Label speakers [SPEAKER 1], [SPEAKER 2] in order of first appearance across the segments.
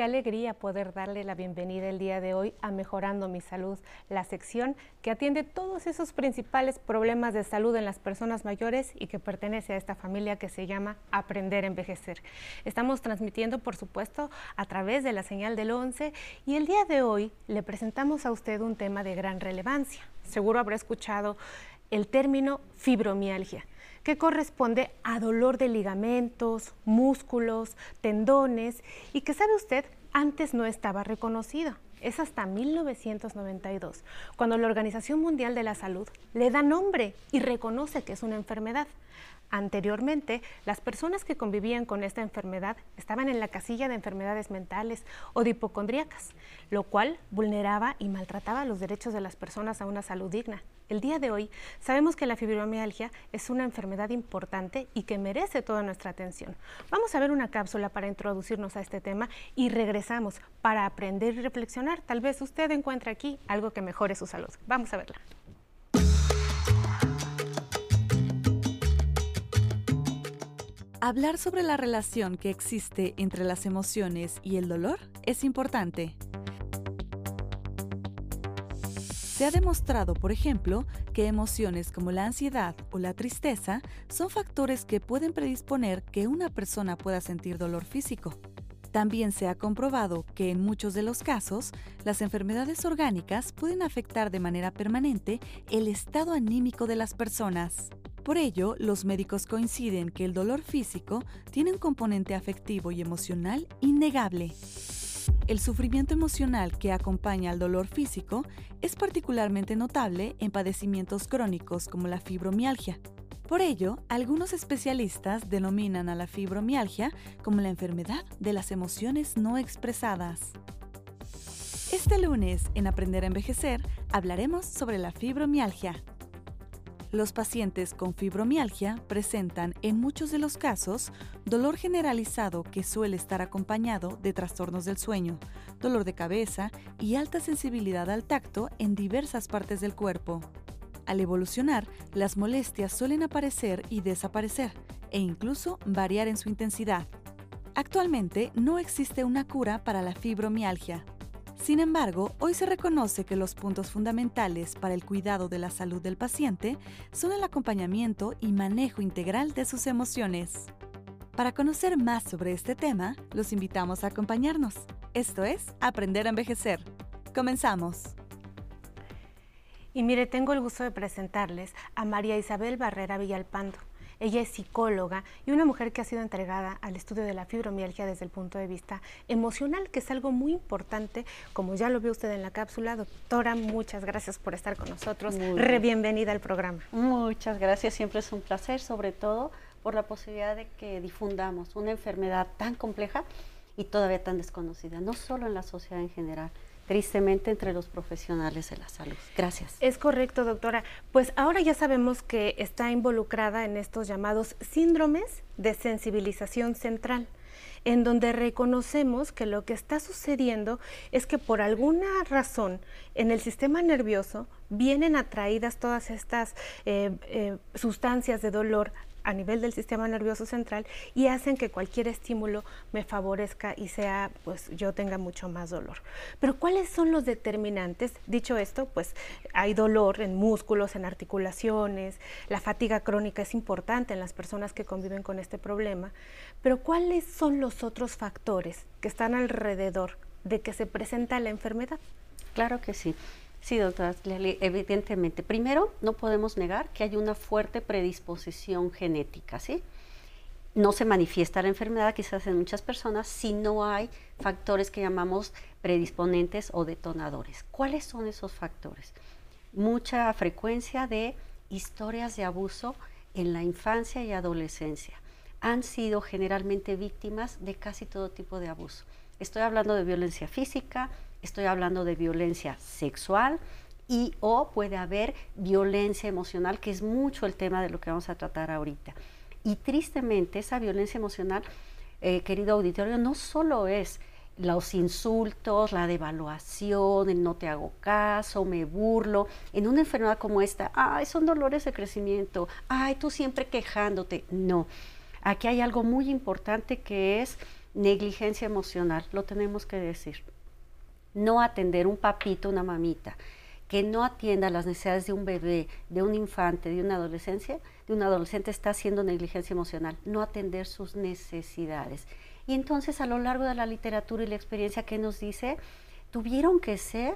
[SPEAKER 1] Qué alegría poder darle la bienvenida el día de hoy a Mejorando mi Salud, la sección que atiende todos esos principales problemas de salud en las personas mayores y que pertenece a esta familia que se llama Aprender a Envejecer. Estamos transmitiendo, por supuesto, a través de la señal del 11 y el día de hoy le presentamos a usted un tema de gran relevancia. Seguro habrá escuchado el término fibromialgia que corresponde a dolor de ligamentos, músculos, tendones y que sabe usted antes no estaba reconocido. Es hasta 1992, cuando la Organización Mundial de la Salud le da nombre y reconoce que es una enfermedad. Anteriormente, las personas que convivían con esta enfermedad estaban en la casilla de enfermedades mentales o de hipocondríacas, lo cual vulneraba y maltrataba los derechos de las personas a una salud digna. El día de hoy sabemos que la fibromialgia es una enfermedad importante y que merece toda nuestra atención. Vamos a ver una cápsula para introducirnos a este tema y regresamos para aprender y reflexionar. Tal vez usted encuentre aquí algo que mejore su salud. Vamos a verla.
[SPEAKER 2] Hablar sobre la relación que existe entre las emociones y el dolor es importante. Se ha demostrado, por ejemplo, que emociones como la ansiedad o la tristeza son factores que pueden predisponer que una persona pueda sentir dolor físico. También se ha comprobado que en muchos de los casos, las enfermedades orgánicas pueden afectar de manera permanente el estado anímico de las personas. Por ello, los médicos coinciden que el dolor físico tiene un componente afectivo y emocional innegable. El sufrimiento emocional que acompaña al dolor físico es particularmente notable en padecimientos crónicos como la fibromialgia. Por ello, algunos especialistas denominan a la fibromialgia como la enfermedad de las emociones no expresadas. Este lunes, en Aprender a Envejecer, hablaremos sobre la fibromialgia. Los pacientes con fibromialgia presentan en muchos de los casos dolor generalizado que suele estar acompañado de trastornos del sueño, dolor de cabeza y alta sensibilidad al tacto en diversas partes del cuerpo. Al evolucionar, las molestias suelen aparecer y desaparecer e incluso variar en su intensidad. Actualmente no existe una cura para la fibromialgia. Sin embargo, hoy se reconoce que los puntos fundamentales para el cuidado de la salud del paciente son el acompañamiento y manejo integral de sus emociones. Para conocer más sobre este tema, los invitamos a acompañarnos. Esto es Aprender a Envejecer. Comenzamos.
[SPEAKER 1] Y mire, tengo el gusto de presentarles a María Isabel Barrera Villalpando. Ella es psicóloga y una mujer que ha sido entregada al estudio de la fibromialgia desde el punto de vista emocional, que es algo muy importante, como ya lo vio usted en la cápsula. Doctora, muchas gracias por estar con nosotros. Re bienvenida al programa.
[SPEAKER 3] Muchas gracias, siempre es un placer, sobre todo por la posibilidad de que difundamos una enfermedad tan compleja y todavía tan desconocida, no solo en la sociedad en general, tristemente entre los profesionales de la salud. Gracias.
[SPEAKER 1] Es correcto, doctora. Pues ahora ya sabemos que está involucrada en estos llamados síndromes de sensibilización central en donde reconocemos que lo que está sucediendo es que por alguna razón en el sistema nervioso vienen atraídas todas estas eh, eh, sustancias de dolor a nivel del sistema nervioso central y hacen que cualquier estímulo me favorezca y sea, pues yo tenga mucho más dolor. Pero ¿cuáles son los determinantes? Dicho esto, pues hay dolor en músculos, en articulaciones, la fatiga crónica es importante en las personas que conviven con este problema, pero ¿cuáles son los otros factores que están alrededor de que se presenta la enfermedad?
[SPEAKER 3] Claro que sí. Sí, doctora, evidentemente. Primero, no podemos negar que hay una fuerte predisposición genética, ¿sí? No se manifiesta la enfermedad quizás en muchas personas si no hay factores que llamamos predisponentes o detonadores. ¿Cuáles son esos factores? Mucha frecuencia de historias de abuso en la infancia y adolescencia. Han sido generalmente víctimas de casi todo tipo de abuso. Estoy hablando de violencia física, estoy hablando de violencia sexual y o puede haber violencia emocional, que es mucho el tema de lo que vamos a tratar ahorita. Y tristemente esa violencia emocional, eh, querido auditorio, no solo es los insultos, la devaluación, el no te hago caso, me burlo. En una enfermedad como esta, ay, son dolores de crecimiento, ay, tú siempre quejándote. No, aquí hay algo muy importante que es negligencia emocional, lo tenemos que decir. No atender un papito, una mamita, que no atienda las necesidades de un bebé, de un infante, de una adolescencia, de un adolescente está haciendo negligencia emocional, no atender sus necesidades. Y entonces a lo largo de la literatura y la experiencia que nos dice, tuvieron que ser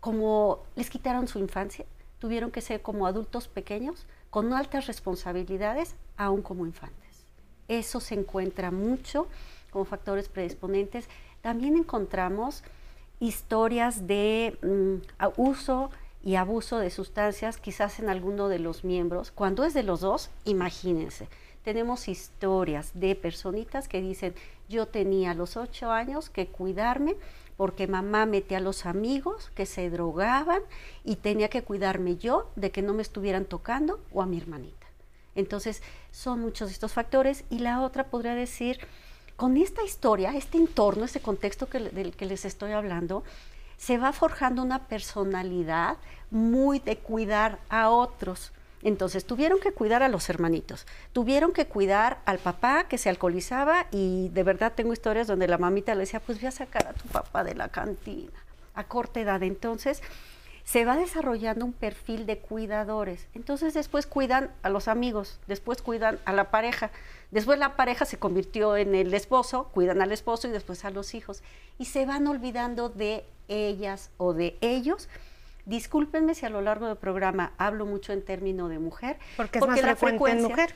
[SPEAKER 3] como les quitaron su infancia, tuvieron que ser como adultos pequeños con altas responsabilidades, aún como infantes. Eso se encuentra mucho como factores predisponentes. También encontramos historias de mm, uso y abuso de sustancias, quizás en alguno de los miembros. Cuando es de los dos, imagínense, tenemos historias de personitas que dicen, yo tenía a los ocho años que cuidarme porque mamá metía a los amigos que se drogaban y tenía que cuidarme yo de que no me estuvieran tocando o a mi hermanita. Entonces, son muchos estos factores y la otra podría decir, con esta historia, este entorno, este contexto del que les estoy hablando, se va forjando una personalidad muy de cuidar a otros. Entonces tuvieron que cuidar a los hermanitos, tuvieron que cuidar al papá que se alcoholizaba y de verdad tengo historias donde la mamita le decía, pues voy a sacar a tu papá de la cantina a corta edad. Entonces se va desarrollando un perfil de cuidadores. Entonces después cuidan a los amigos, después cuidan a la pareja, después la pareja se convirtió en el esposo, cuidan al esposo y después a los hijos. Y se van olvidando de ellas o de ellos. Discúlpenme si a lo largo del programa hablo mucho en término de mujer.
[SPEAKER 1] Porque es más la frecuencia en mujer.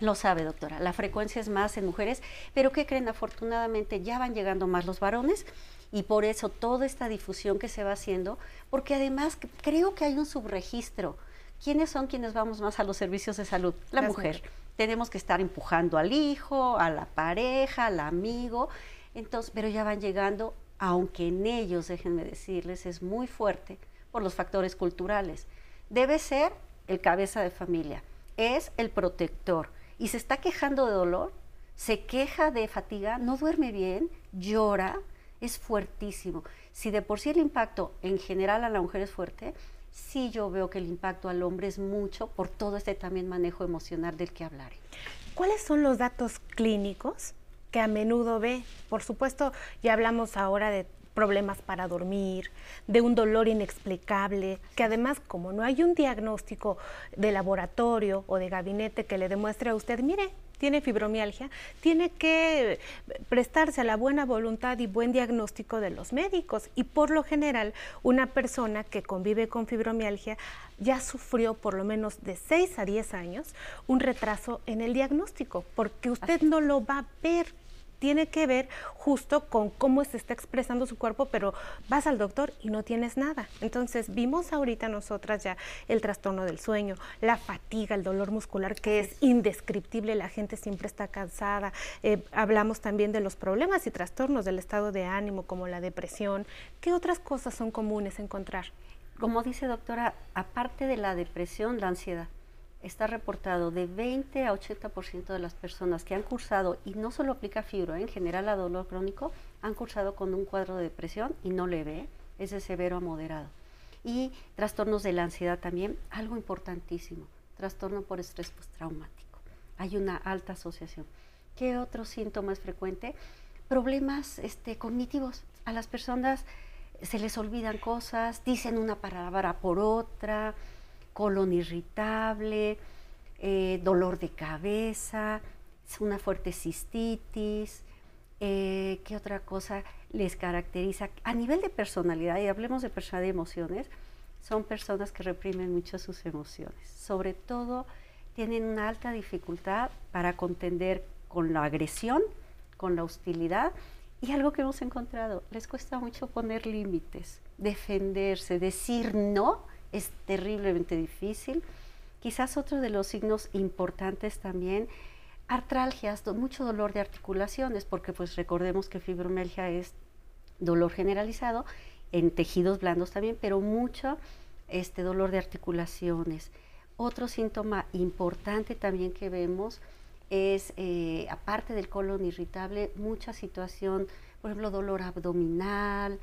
[SPEAKER 3] Lo sabe, doctora. La frecuencia es más en mujeres, pero ¿qué creen? Afortunadamente ya van llegando más los varones y por eso toda esta difusión que se va haciendo, porque además creo que hay un subregistro. ¿Quiénes son quienes vamos más a los servicios de salud? La mujer. Tenemos que estar empujando al hijo, a la pareja, al amigo, entonces, pero ya van llegando, aunque en ellos, déjenme decirles, es muy fuerte por los factores culturales. Debe ser el cabeza de familia, es el protector y se está quejando de dolor, se queja de fatiga, no duerme bien, llora, es fuertísimo. Si de por sí el impacto en general a la mujer es fuerte, sí yo veo que el impacto al hombre es mucho por todo este también manejo emocional del que hablaré.
[SPEAKER 1] ¿Cuáles son los datos clínicos que a menudo ve? Por supuesto, ya hablamos ahora de problemas para dormir, de un dolor inexplicable, que además como no hay un diagnóstico de laboratorio o de gabinete que le demuestre a usted, mire, tiene fibromialgia, tiene que prestarse a la buena voluntad y buen diagnóstico de los médicos. Y por lo general, una persona que convive con fibromialgia ya sufrió por lo menos de 6 a 10 años un retraso en el diagnóstico, porque usted no lo va a ver tiene que ver justo con cómo se está expresando su cuerpo, pero vas al doctor y no tienes nada. Entonces, vimos ahorita nosotras ya el trastorno del sueño, la fatiga, el dolor muscular, que es indescriptible, la gente siempre está cansada. Eh, hablamos también de los problemas y trastornos del estado de ánimo, como la depresión. ¿Qué otras cosas son comunes encontrar?
[SPEAKER 3] Como dice doctora, aparte de la depresión, la ansiedad está reportado de 20 a 80% de las personas que han cursado, y no solo aplica fibro, ¿eh? en general a dolor crónico, han cursado con un cuadro de depresión y no leve, es de severo a moderado. Y trastornos de la ansiedad también, algo importantísimo, trastorno por estrés postraumático. Hay una alta asociación. ¿Qué otro síntoma es frecuente? Problemas este, cognitivos. A las personas se les olvidan cosas, dicen una palabra por otra, colon irritable, eh, dolor de cabeza, una fuerte cistitis. Eh, ¿Qué otra cosa les caracteriza? A nivel de personalidad, y hablemos de personalidad y emociones, son personas que reprimen mucho sus emociones. Sobre todo, tienen una alta dificultad para contender con la agresión, con la hostilidad. Y algo que hemos encontrado, les cuesta mucho poner límites, defenderse, decir no es terriblemente difícil. Quizás otro de los signos importantes también, artralgias, mucho dolor de articulaciones, porque pues recordemos que fibromialgia es dolor generalizado en tejidos blandos también, pero mucho este dolor de articulaciones. Otro síntoma importante también que vemos es, eh, aparte del colon irritable, mucha situación, por ejemplo, dolor abdominal,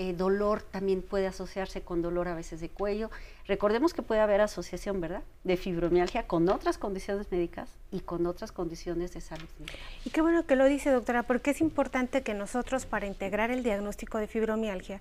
[SPEAKER 3] eh, dolor también puede asociarse con dolor a veces de cuello. Recordemos que puede haber asociación, ¿verdad?, de fibromialgia con otras condiciones médicas y con otras condiciones de salud.
[SPEAKER 1] Y qué bueno que lo dice, doctora, porque es importante que nosotros para integrar el diagnóstico de fibromialgia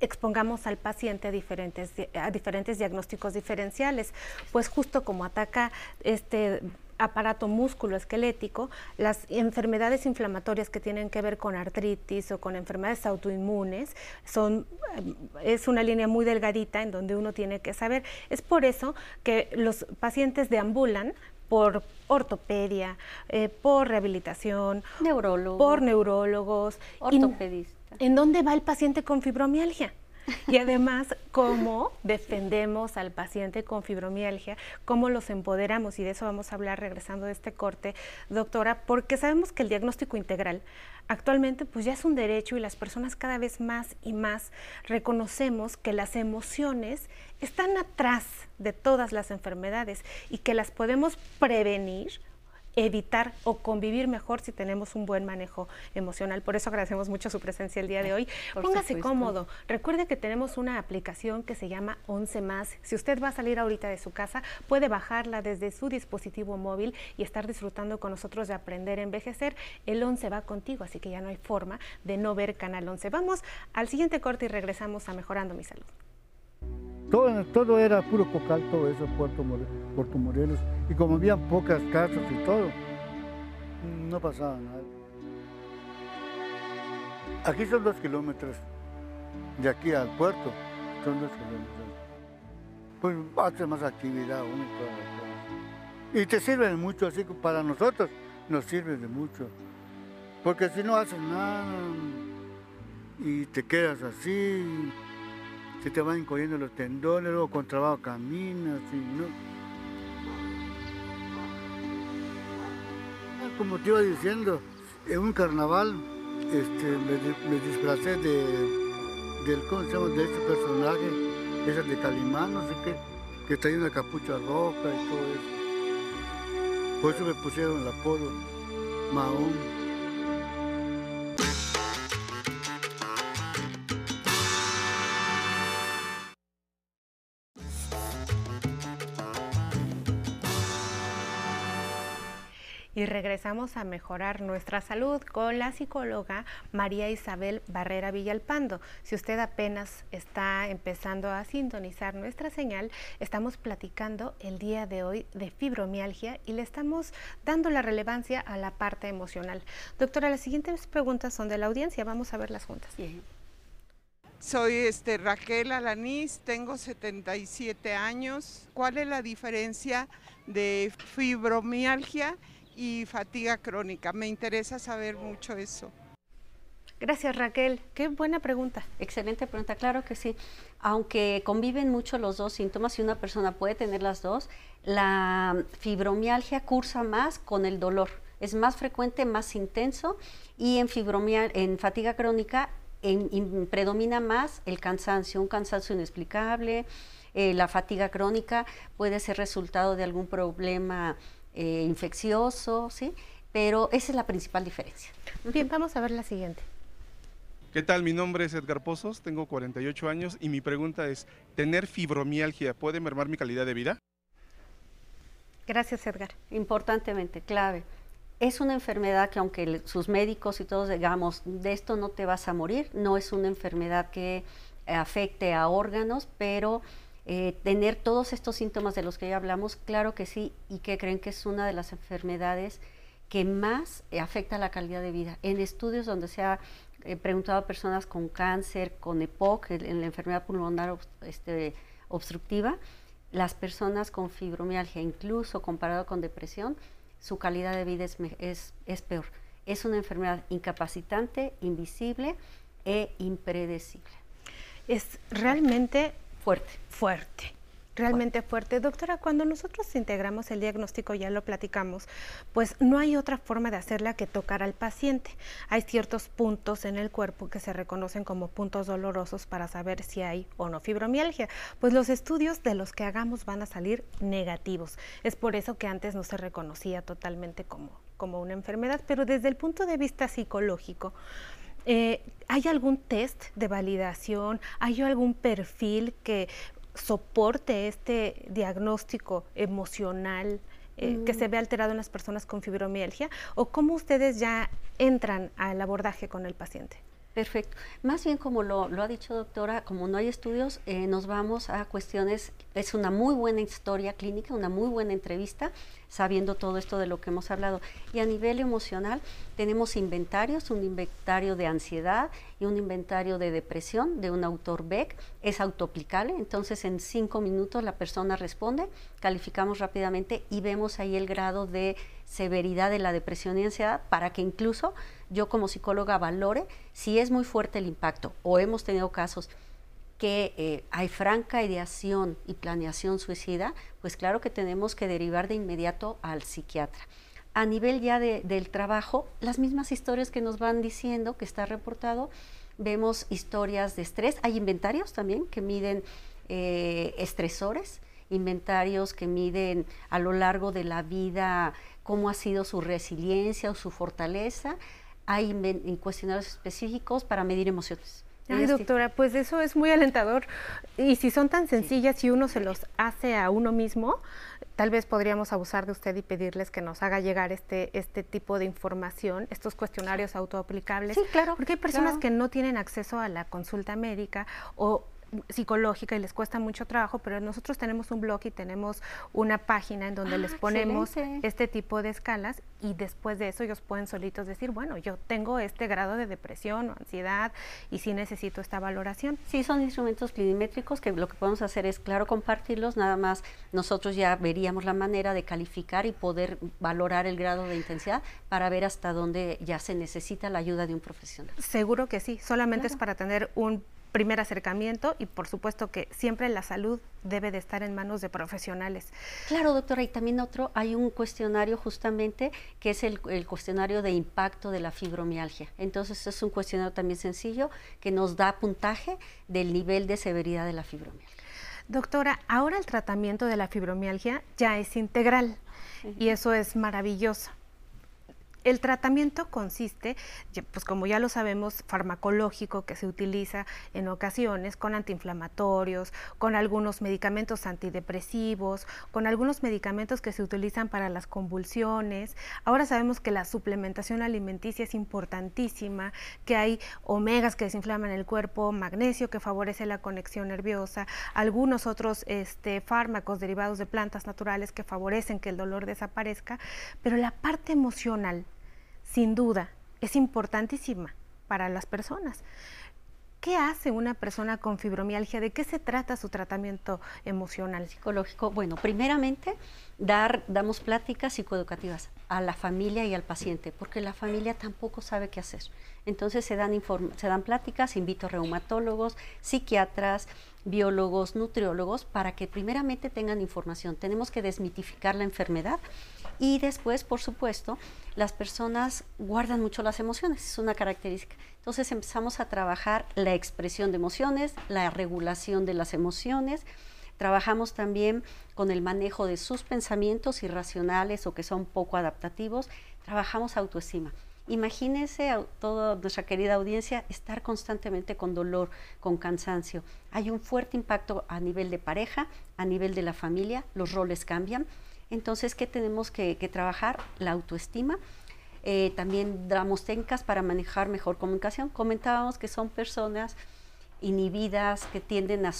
[SPEAKER 1] expongamos al paciente a diferentes, a diferentes diagnósticos diferenciales, pues justo como ataca este aparato músculo-esquelético, las enfermedades inflamatorias que tienen que ver con artritis o con enfermedades autoinmunes son eh, es una línea muy delgadita en donde uno tiene que saber. Es por eso que los pacientes deambulan por ortopedia, eh, por rehabilitación, por neurólogos,
[SPEAKER 3] ortopedistas.
[SPEAKER 1] ¿En dónde va el paciente con fibromialgia? Y además, cómo defendemos al paciente con fibromialgia, cómo los empoderamos, y de eso vamos a hablar regresando de este corte, doctora, porque sabemos que el diagnóstico integral actualmente pues ya es un derecho y las personas cada vez más y más reconocemos que las emociones están atrás de todas las enfermedades y que las podemos prevenir evitar o convivir mejor si tenemos un buen manejo emocional. Por eso agradecemos mucho su presencia el día de hoy. Póngase cómodo. Recuerde que tenemos una aplicación que se llama 11 más. Si usted va a salir ahorita de su casa, puede bajarla desde su dispositivo móvil y estar disfrutando con nosotros de aprender a envejecer. El 11 va contigo, así que ya no hay forma de no ver Canal 11. Vamos al siguiente corte y regresamos a Mejorando mi Salud.
[SPEAKER 4] Todo, todo era puro cocal, todo eso, Puerto, Puerto Morelos. Y como había pocas casas y todo, no pasaba nada. Aquí son dos kilómetros, de aquí al puerto, son dos kilómetros. Pues hace más actividad uno y te sirven mucho, así que para nosotros nos sirve de mucho. Porque si no haces nada y te quedas así, se te van encogiendo los tendones, luego con trabajo caminas, y ¿no? Ah, como te iba diciendo, en un carnaval este, me, disfracé de, del, ¿cómo se llama? de este personaje, ese de Calimán, no sé qué, que traía una capucha roja y todo eso. Por eso me pusieron el apodo Mahón.
[SPEAKER 1] Y regresamos a mejorar nuestra salud con la psicóloga María Isabel Barrera Villalpando. Si usted apenas está empezando a sintonizar nuestra señal, estamos platicando el día de hoy de fibromialgia y le estamos dando la relevancia a la parte emocional. Doctora, las siguientes preguntas son de la audiencia, vamos a verlas juntas.
[SPEAKER 5] Soy este, Raquel Alanís, tengo 77 años. ¿Cuál es la diferencia de fibromialgia y fatiga crónica. Me interesa saber mucho eso.
[SPEAKER 1] Gracias Raquel, qué buena pregunta.
[SPEAKER 3] Excelente pregunta, claro que sí. Aunque conviven mucho los dos síntomas y una persona puede tener las dos, la fibromialgia cursa más con el dolor. Es más frecuente, más intenso y en fibromial, en fatiga crónica predomina más el cansancio, un cansancio inexplicable. Eh, la fatiga crónica puede ser resultado de algún problema eh, infeccioso, ¿sí? Pero esa es la principal diferencia.
[SPEAKER 1] Bien, vamos a ver la siguiente.
[SPEAKER 6] ¿Qué tal? Mi nombre es Edgar Pozos, tengo 48 años y mi pregunta es, ¿tener fibromialgia puede mermar mi calidad de vida?
[SPEAKER 1] Gracias, Edgar.
[SPEAKER 3] Importantemente, clave. Es una enfermedad que aunque sus médicos y todos digamos, de esto no te vas a morir, no es una enfermedad que afecte a órganos, pero eh, tener todos estos síntomas de los que ya hablamos, claro que sí, y que creen que es una de las enfermedades que más eh, afecta la calidad de vida. En estudios donde se ha eh, preguntado a personas con cáncer, con EPOC, en la enfermedad pulmonar este, obstructiva, las personas con fibromialgia, incluso comparado con depresión, su calidad de vida es, es, es peor. Es una enfermedad incapacitante, invisible e impredecible.
[SPEAKER 1] Es realmente
[SPEAKER 3] Fuerte.
[SPEAKER 1] Fuerte. Realmente fuerte. Doctora, cuando nosotros integramos el diagnóstico, ya lo platicamos, pues no hay otra forma de hacerla que tocar al paciente. Hay ciertos puntos en el cuerpo que se reconocen como puntos dolorosos para saber si hay o no fibromialgia. Pues los estudios de los que hagamos van a salir negativos. Es por eso que antes no se reconocía totalmente como, como una enfermedad, pero desde el punto de vista psicológico, Eh, ¿Hay algún test de validación? ¿Hay algún perfil que soporte este diagnóstico emocional eh, que se mm. ve alterado en las personas con fibromialgia? ¿O cómo ustedes ya entran al abordaje con el paciente?
[SPEAKER 3] Perfecto. Más bien como lo, ha dicho doctora, como no hay estudios, eh, nos vamos a cuestiones, es una muy buena historia clínica, una muy buena entrevista, sabiendo todo esto de lo que hemos hablado. Y a nivel emocional tenemos inventarios, un inventario de ansiedad y un inventario de depresión de un autor Beck, es autoaplicable, entonces en cinco minutos la persona responde, calificamos rápidamente y vemos ahí el grado de severidad de la depresión y ansiedad para que incluso yo como psicóloga valore si es muy fuerte el impacto o hemos tenido casos que eh, hay franca ideación y planeación suicida, pues claro que tenemos que derivar de inmediato al psiquiatra. A nivel ya del trabajo, las mismas historias que nos van diciendo, que está reportado, vemos historias de estrés, hay inventarios también que miden eh, estresores, inventarios que miden a lo largo de la vida cómo ha sido su resiliencia o su fortaleza, hay cuestionarios específicos para medir emociones.
[SPEAKER 1] Ay, doctora, pues eso es muy alentador. Y si son tan sencillas y uno se los hace a uno mismo, tal vez podríamos abusar de usted y pedirles que nos haga llegar este, este tipo de información, estos cuestionarios autoaplicables.
[SPEAKER 3] Sí, claro.
[SPEAKER 1] Porque hay personas que no tienen acceso a la consulta médica o psicológica y les cuesta mucho trabajo, pero nosotros tenemos un blog y tenemos una página en donde les ah, ponemos este tipo de escalas y después de eso ellos pueden solitos decir, bueno, yo tengo este grado de depresión o ansiedad y sí necesito esta valoración.
[SPEAKER 3] Sí, son instrumentos clinimétricos que lo que podemos hacer es, claro, compartirlos, nada más nosotros ya veríamos la manera de calificar y poder valorar el grado de intensidad para ver hasta dónde ya se necesita la ayuda de un profesional.
[SPEAKER 1] Seguro que sí, solamente es para tener un primer acercamiento y por supuesto que siempre la salud debe de estar en manos de profesionales.
[SPEAKER 3] Claro, doctora, y también otro, hay un cuestionario justamente que es el, cuestionario de impacto de la fibromialgia. Entonces es un cuestionario también sencillo que nos da puntaje del nivel de severidad de la fibromialgia.
[SPEAKER 1] Doctora, ahora el tratamiento de la fibromialgia ya es integral y eso es maravilloso. El tratamiento consiste, pues como ya lo sabemos, farmacológico que se utiliza en ocasiones con antiinflamatorios, con algunos medicamentos antidepresivos, con algunos medicamentos que se utilizan para las convulsiones. Ahora sabemos que la suplementación alimenticia es importantísima, que hay omegas que desinflaman el cuerpo, magnesio que favorece la conexión nerviosa, algunos otros este, fármacos derivados de plantas naturales que favorecen que el dolor desaparezca, pero la parte emocional sin duda, es importantísima para las personas. ¿Qué hace una persona con fibromialgia? ¿De qué se trata su tratamiento emocional?
[SPEAKER 3] Psicológico. Bueno, primeramente, dar, damos pláticas psicoeducativas a la familia y al paciente, porque la familia tampoco sabe qué hacer. Entonces se dan, se dan pláticas, invito a reumatólogos, psiquiatras, biólogos, nutriólogos, para que primeramente tengan información. Tenemos que desmitificar la enfermedad y después, por supuesto, las personas guardan mucho las emociones, es una característica. Entonces empezamos a trabajar la expresión de emociones, la regulación de las emociones. Trabajamos también con el manejo de sus pensamientos irracionales o que son poco adaptativos. Trabajamos autoestima. Imagínense a toda nuestra querida audiencia estar constantemente con dolor, con cansancio. Hay un fuerte impacto a nivel de pareja, a nivel de la familia, los roles cambian. Entonces, ¿qué tenemos que, trabajar? La autoestima. Eh, también damos técnicas para manejar mejor comunicación. Comentábamos que son personas inhibidas, que tienden a,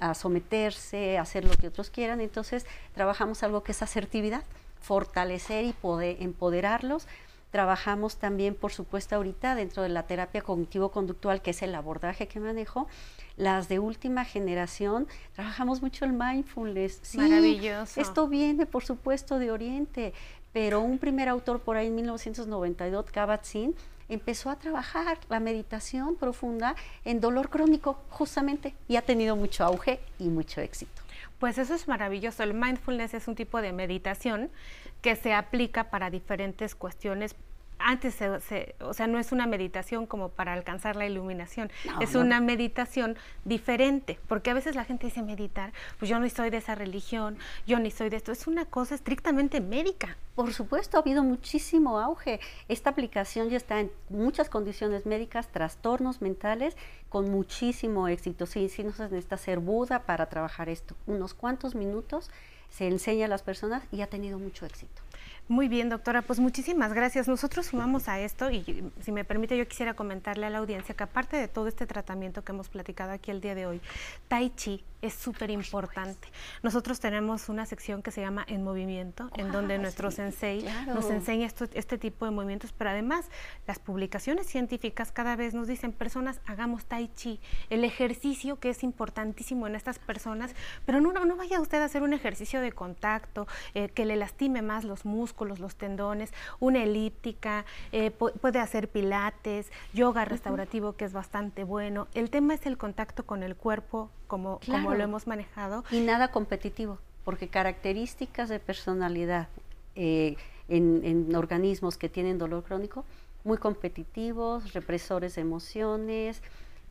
[SPEAKER 3] a, someterse, a hacer lo que otros quieran. Entonces, trabajamos algo que es asertividad, fortalecer y poder empoderarlos Trabajamos también, por supuesto, ahorita dentro de la terapia cognitivo-conductual, que es el abordaje que manejo, las de última generación, trabajamos mucho el mindfulness.
[SPEAKER 1] Sí, Maravilloso.
[SPEAKER 3] Esto viene, por supuesto, de Oriente, pero un primer autor por ahí en 1992, Kabat-Zinn, empezó a trabajar la meditación profunda en dolor crónico, justamente, y ha tenido mucho auge y mucho éxito.
[SPEAKER 1] Pues eso es maravilloso. El mindfulness es un tipo de meditación que se aplica para diferentes cuestiones antes, se, o sea, no es una meditación como para alcanzar la iluminación, es una meditación diferente, porque a veces la gente dice meditar, pues yo no soy de esa religión, yo ni soy de esto, es una cosa estrictamente médica.
[SPEAKER 3] Por supuesto, ha habido muchísimo auge. Esta aplicación ya está en muchas condiciones médicas, trastornos mentales, con muchísimo éxito. Sí, sí nos necesita ser Buda para trabajar esto. Unos cuantos minutos se enseña a las personas y ha tenido mucho éxito.
[SPEAKER 1] Muy bien, doctora, pues muchísimas gracias. Nosotros sumamos a esto y si me permite yo quisiera comentarle a la audiencia que aparte de todo este tratamiento que hemos platicado aquí el día de hoy, Tai Chi es súper importante. Nosotros tenemos una sección que se llama En Movimiento, en donde nuestro sensei nos enseña este tipo de movimientos, pero además las publicaciones científicas cada vez nos dicen, personas, hagamos Tai Chi, el ejercicio que es importantísimo en estas personas, pero no, no vaya usted a hacer un ejercicio de contacto eh, que le lastime más los músculos, los tendones, una elíptica, eh, puede hacer pilates, yoga restaurativo, que es bastante bueno. El tema es el contacto con el cuerpo, como, como lo hemos manejado.
[SPEAKER 3] Y nada competitivo, porque características de personalidad eh, en, organismos que tienen dolor crónico, muy competitivos, represores de emociones,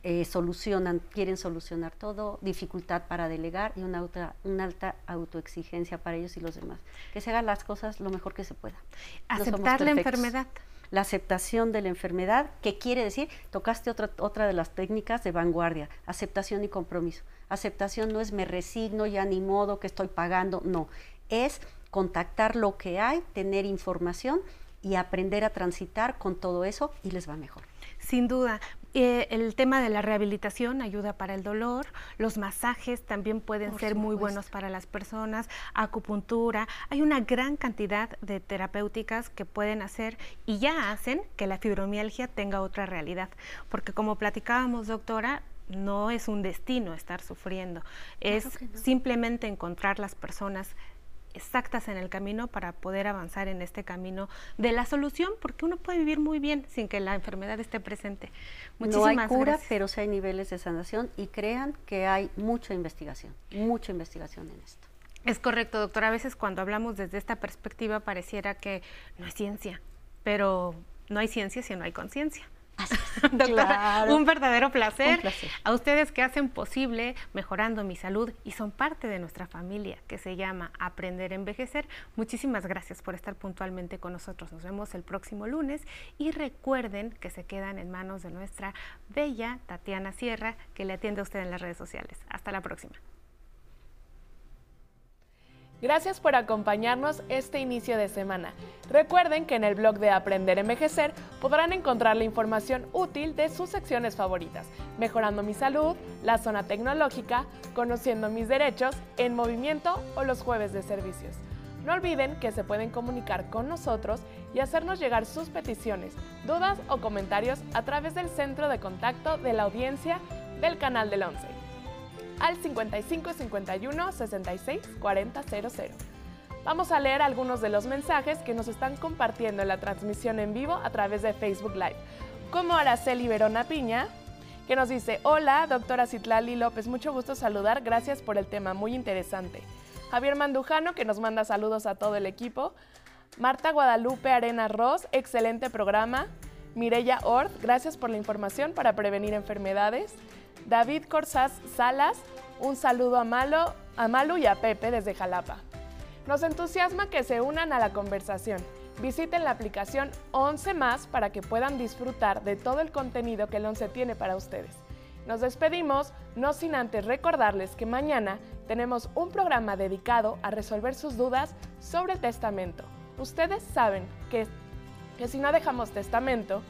[SPEAKER 3] eh, solucionan, quieren solucionar todo, dificultad para delegar y una, una alta autoexigencia para ellos y los demás. Que se hagan las cosas lo mejor que se pueda.
[SPEAKER 1] Aceptar la enfermedad
[SPEAKER 3] la aceptación de la enfermedad, que quiere decir, tocaste otra, otra de las técnicas de vanguardia, aceptación y compromiso. Aceptación no es me resigno, ya ni modo que estoy pagando, no, es contactar lo que hay, tener información y aprender a transitar con todo eso y les va mejor.
[SPEAKER 1] Sin duda. Eh, el tema de la rehabilitación ayuda para el dolor, los masajes también pueden ser muy buenos para las personas, acupuntura, hay una gran cantidad de terapéuticas que pueden hacer y ya hacen que la fibromialgia tenga otra realidad, porque como platicábamos doctora, no es un destino estar sufriendo, es simplemente encontrar las personas exactas en el camino para poder avanzar en este camino de la solución, porque uno puede vivir muy bien sin que la enfermedad esté presente.
[SPEAKER 3] Muchísimas no hay cura, pero sí hay niveles de sanación y crean que hay mucha investigación, mucha investigación en esto.
[SPEAKER 1] Es correcto, doctora. A veces cuando hablamos desde esta perspectiva pareciera que no es ciencia, pero no hay ciencia si no hay conciencia. Doctora, un verdadero placer. A ustedes que hacen posible mejorando mi salud y son parte de nuestra familia que se llama Aprender a Envejecer. Muchísimas gracias por estar puntualmente con nosotros. Nos vemos el próximo lunes y recuerden que se quedan en manos de nuestra bella Tatiana Sierra que le atiende a usted en las redes sociales. Hasta la próxima.
[SPEAKER 7] Gracias por acompañarnos este inicio de semana. Recuerden que en el blog de Aprender a Envejecer podrán encontrar la información útil de sus secciones favoritas, Mejorando mi salud, la zona tecnológica, Conociendo mis derechos, En movimiento o los jueves de servicios. No olviden que se pueden comunicar con nosotros y hacernos llegar sus peticiones, dudas o comentarios a través del centro de contacto de la audiencia del canal del 11 al 55 51 66 40 00. Vamos a leer algunos de los mensajes que nos están compartiendo en la transmisión en vivo a través de Facebook Live, como Araceli Verona Piña, que nos dice, hola, doctora Citlali López, mucho gusto saludar, gracias por el tema, muy interesante. Javier Mandujano, que nos manda saludos a todo el equipo. Marta Guadalupe Arena Ross, excelente programa. Mirella Ord, gracias por la información para prevenir enfermedades. David Corsás Salas, un saludo a, Malo, a Malu y a Pepe desde Jalapa. Nos entusiasma que se unan a la conversación. Visiten la aplicación 11 más para que puedan disfrutar de todo el contenido que el 11 tiene para ustedes. Nos despedimos, no sin antes recordarles que mañana tenemos un programa dedicado a resolver sus dudas sobre el testamento. Ustedes saben que, que si no dejamos testamento,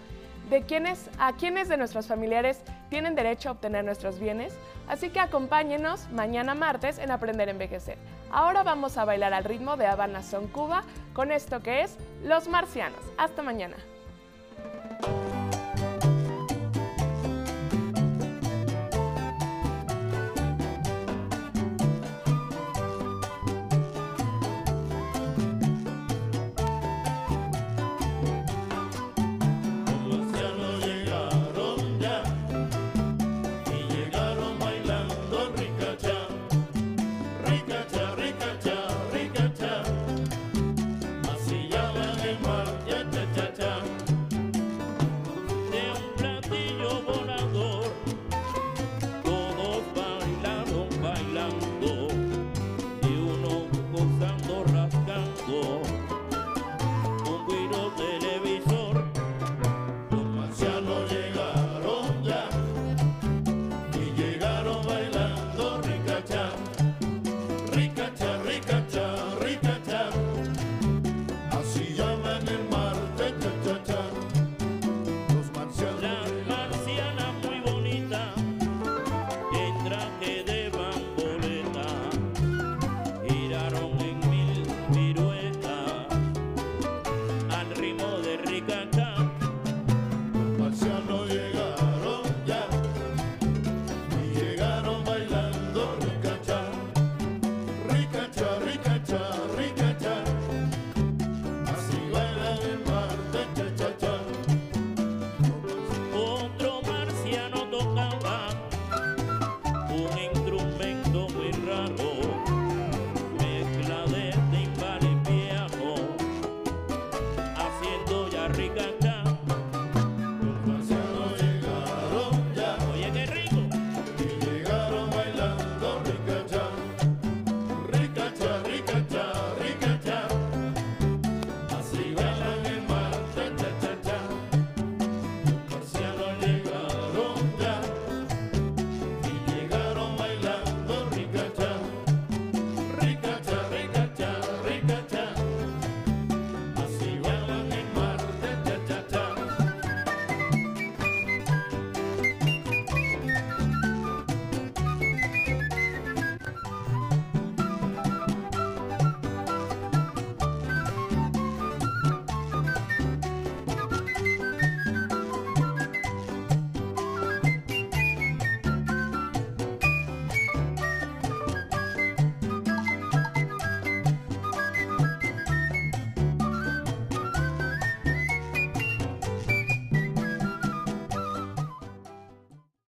[SPEAKER 7] de quiénes, a quiénes de nuestros familiares tienen derecho a obtener nuestros bienes, así que acompáñenos mañana martes en Aprender a Envejecer. Ahora vamos a bailar al ritmo de Habana Son Cuba con esto que es Los Marcianos. Hasta mañana.